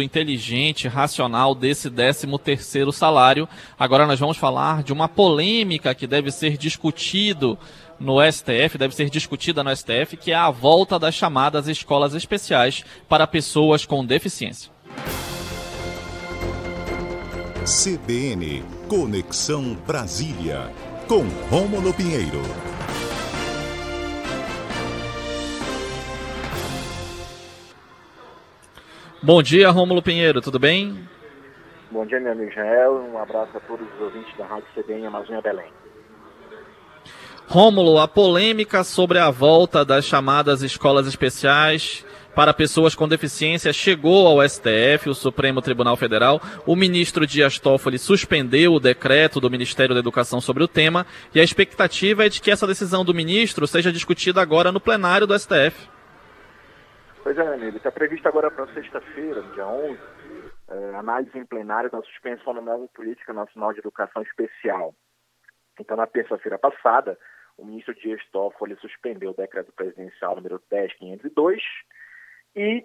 inteligente, racional desse 13 terceiro salário. Agora nós vamos falar de uma polêmica que deve ser discutido no STF, deve ser discutida no STF, que é a volta das chamadas escolas especiais para pessoas com deficiência. CBN Conexão Brasília com Rômulo Pinheiro. Bom dia, Rômulo Pinheiro, tudo bem? Bom dia, meu amigo Jael. Um abraço a todos os ouvintes da Rádio CBN Amazônia Belém. Rômulo, a polêmica sobre a volta das chamadas escolas especiais para pessoas com deficiência chegou ao STF, o Supremo Tribunal Federal. O ministro Dias Toffoli suspendeu o decreto do Ministério da Educação sobre o tema e a expectativa é de que essa decisão do ministro seja discutida agora no plenário do STF. Pois é, amigo. Está previsto agora para sexta-feira, dia 11, é, análise em plenário da suspensão da nova política nacional de educação especial. Então, na terça-feira passada, o ministro Dias Toffoli suspendeu o decreto presidencial número 10502 e,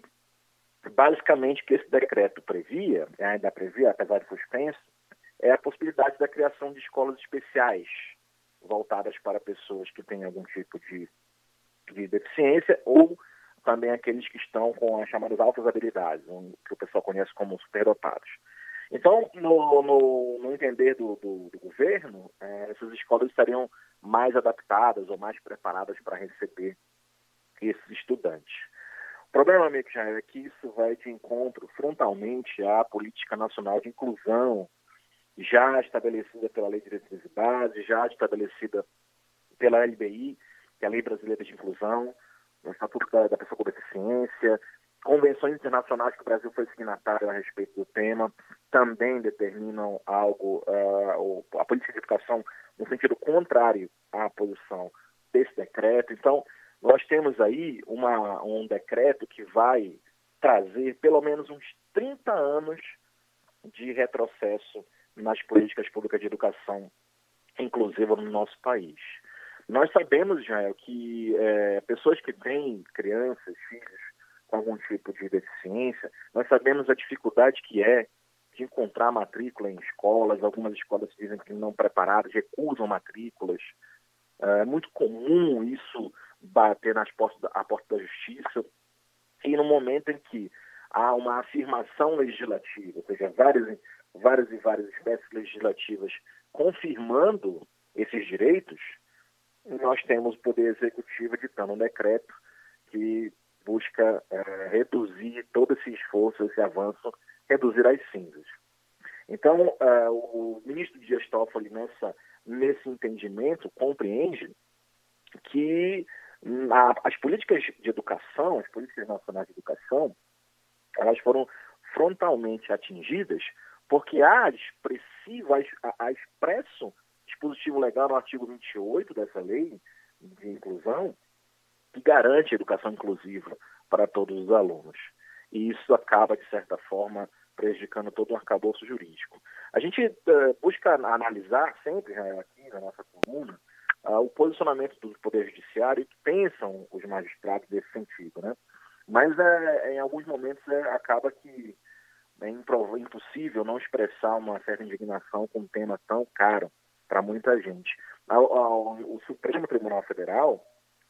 basicamente, o que esse decreto previa, ainda previa, apesar de suspenso, é a possibilidade da criação de escolas especiais voltadas para pessoas que têm algum tipo de, de deficiência ou também aqueles que estão com as chamadas altas habilidades, que o pessoal conhece como superdotados. Então, no, no, no entender do, do, do governo, é, essas escolas estariam mais adaptadas ou mais preparadas para receber esses estudantes. O problema, amigo, é que isso vai de encontro frontalmente à política nacional de inclusão, já estabelecida pela Lei de Diretrizes e Bases, já estabelecida pela LBI, que é a Lei Brasileira de Inclusão, o Estatuto da, da Pessoa com Deficiência, convenções internacionais que o Brasil foi signatário a respeito do tema, também determinam algo, uh, a política de educação no sentido contrário à posição desse decreto. Então, nós temos aí uma, um decreto que vai trazer pelo menos uns 30 anos de retrocesso nas políticas públicas de educação inclusiva no nosso país. Nós sabemos, Israel, que é, pessoas que têm crianças, filhos com algum tipo de deficiência, nós sabemos a dificuldade que é de encontrar matrícula em escolas. Algumas escolas dizem que não preparadas, recusam matrículas. É muito comum isso bater nas portas, a porta da justiça. E no momento em que há uma afirmação legislativa, ou seja, várias, várias e várias espécies legislativas confirmando esses direitos, nós temos o Poder Executivo editando um decreto que busca é, reduzir todo esse esforço, esse avanço, reduzir as cinzas. Então, uh, o ministro Dias Toffoli, nessa, nesse entendimento, compreende que as políticas de educação, as políticas nacionais de educação, elas foram frontalmente atingidas porque há expressivo, há expresso dispositivo legal no artigo 28 dessa lei de inclusão, que garante a educação inclusiva para todos os alunos. E isso acaba, de certa forma, prejudicando todo o arcabouço jurídico. A gente uh, busca analisar sempre, já aqui na nossa coluna, uh, o posicionamento do Poder Judiciário e que pensam os magistrados desse sentido. Né? Mas é, em alguns momentos é, acaba que é impossível não expressar uma certa indignação com um tema tão caro para muita gente. O Supremo Tribunal Federal,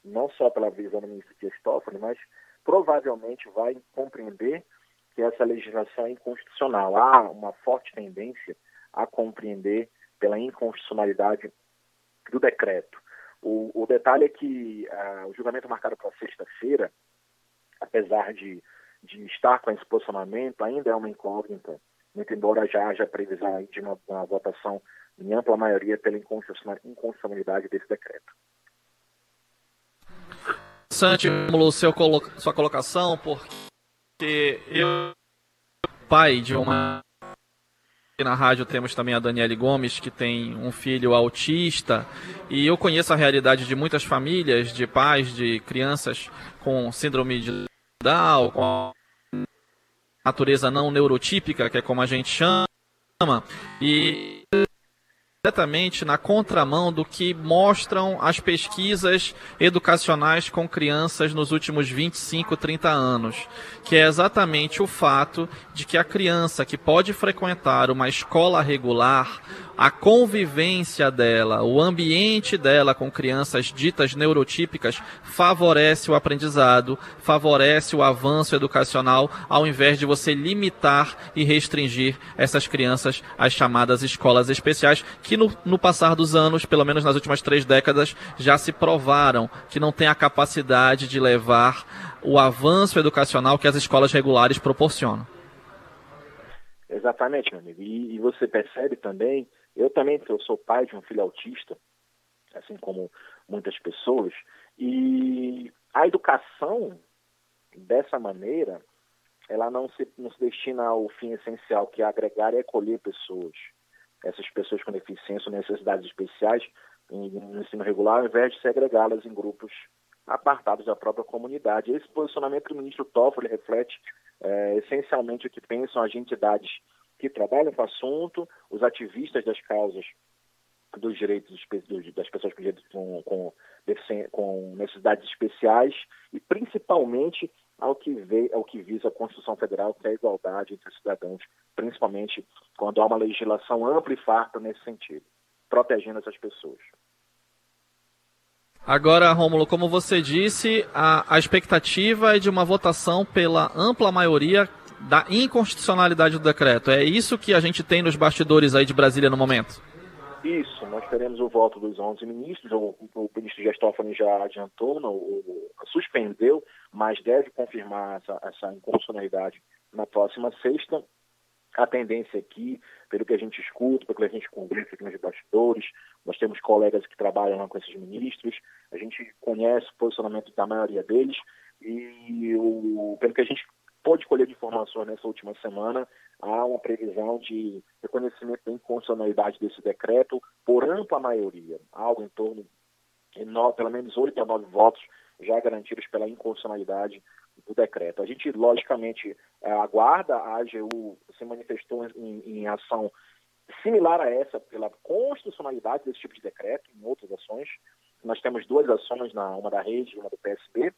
não só pela visão do ministro Dias mas provavelmente vai compreender que essa legislação é inconstitucional. Há uma forte tendência a compreender pela inconstitucionalidade do decreto. O, o detalhe é que uh, o julgamento marcado para sexta-feira, apesar de, de estar com esse posicionamento, ainda é uma incógnita, muito embora já haja previsão de uma, uma votação em ampla maioria, pela inconstitucionalidade desse decreto. Interessante, seu sua colocação, porque eu, pai de uma. Na rádio temos também a Daniele Gomes, que tem um filho autista, e eu conheço a realidade de muitas famílias, de pais, de crianças com síndrome de Down, com natureza não neurotípica, que é como a gente chama, e diretamente na contramão do que mostram as pesquisas educacionais com crianças nos últimos 25, 30 anos, que é exatamente o fato de que a criança que pode frequentar uma escola regular a convivência dela, o ambiente dela com crianças ditas neurotípicas favorece o aprendizado, favorece o avanço educacional, ao invés de você limitar e restringir essas crianças às chamadas escolas especiais, que no, no passar dos anos, pelo menos nas últimas três décadas, já se provaram que não têm a capacidade de levar o avanço educacional que as escolas regulares proporcionam. Exatamente, meu amigo. E, e, você percebe também eu também eu sou pai de um filho autista, assim como muitas pessoas, e a educação dessa maneira, ela não se, não se destina ao fim essencial, que é agregar e acolher pessoas. Essas pessoas com deficiência ou necessidades especiais no ensino regular, ao invés de segregá-las em grupos apartados da própria comunidade. Esse posicionamento do ministro Toffoli reflete é, essencialmente o que pensam as entidades que trabalham com o assunto, os ativistas das causas dos direitos das pessoas com, com, com necessidades especiais e principalmente ao que, vê, ao que visa a Constituição Federal, que é a igualdade entre os cidadãos, principalmente quando há uma legislação ampla e farta nesse sentido, protegendo essas pessoas. Agora, Rômulo, como você disse, a, a expectativa é de uma votação pela ampla maioria da inconstitucionalidade do decreto. É isso que a gente tem nos bastidores aí de Brasília no momento? Isso, nós teremos o voto dos 11 ministros, o, o ministro Gestófano já adiantou, não, o, suspendeu, mas deve confirmar essa, essa inconstitucionalidade na próxima sexta. A tendência aqui, pelo que a gente escuta, pelo que a gente conversa aqui nos bastidores, nós temos colegas que trabalham lá com esses ministros, a gente conhece o posicionamento da maioria deles, e o, pelo que a gente pôde colher de informações nessa última semana, há uma previsão de reconhecimento da inconstitucionalidade desse decreto por ampla maioria, algo em torno de nove, pelo menos oito a nove votos já garantidos pela inconstitucionalidade do decreto. A gente, logicamente, é, aguarda, a AGU se manifestou em, em ação similar a essa pela constitucionalidade desse tipo de decreto, em outras ações. Nós temos duas ações, na, uma da rede e uma do PSB,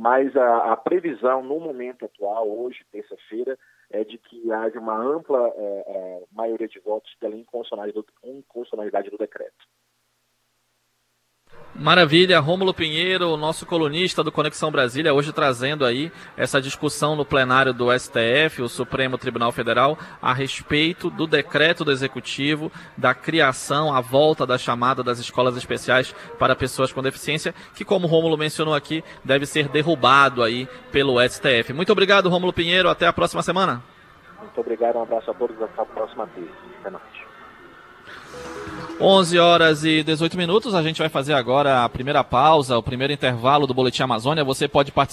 mas a, a, previsão no momento atual, hoje, terça-feira, é de que haja uma ampla é, é, maioria de votos pela inconstitucionalidade do, inconstitucionalidade do decreto. Maravilha, Rômulo Pinheiro, nosso colunista do Conexão Brasília, hoje trazendo aí essa discussão no plenário do STF, o Supremo Tribunal Federal, a respeito do decreto do Executivo da criação, a volta da chamada das escolas especiais para pessoas com deficiência, que como Rômulo mencionou aqui, deve ser derrubado aí pelo STF. Muito obrigado, Rômulo Pinheiro, até a próxima semana. Muito obrigado, um abraço a todos, até a próxima vez. Até mais. 11 horas e 18 minutos, a gente vai fazer agora a primeira pausa, o primeiro intervalo do Boletim Amazônia. Você pode participar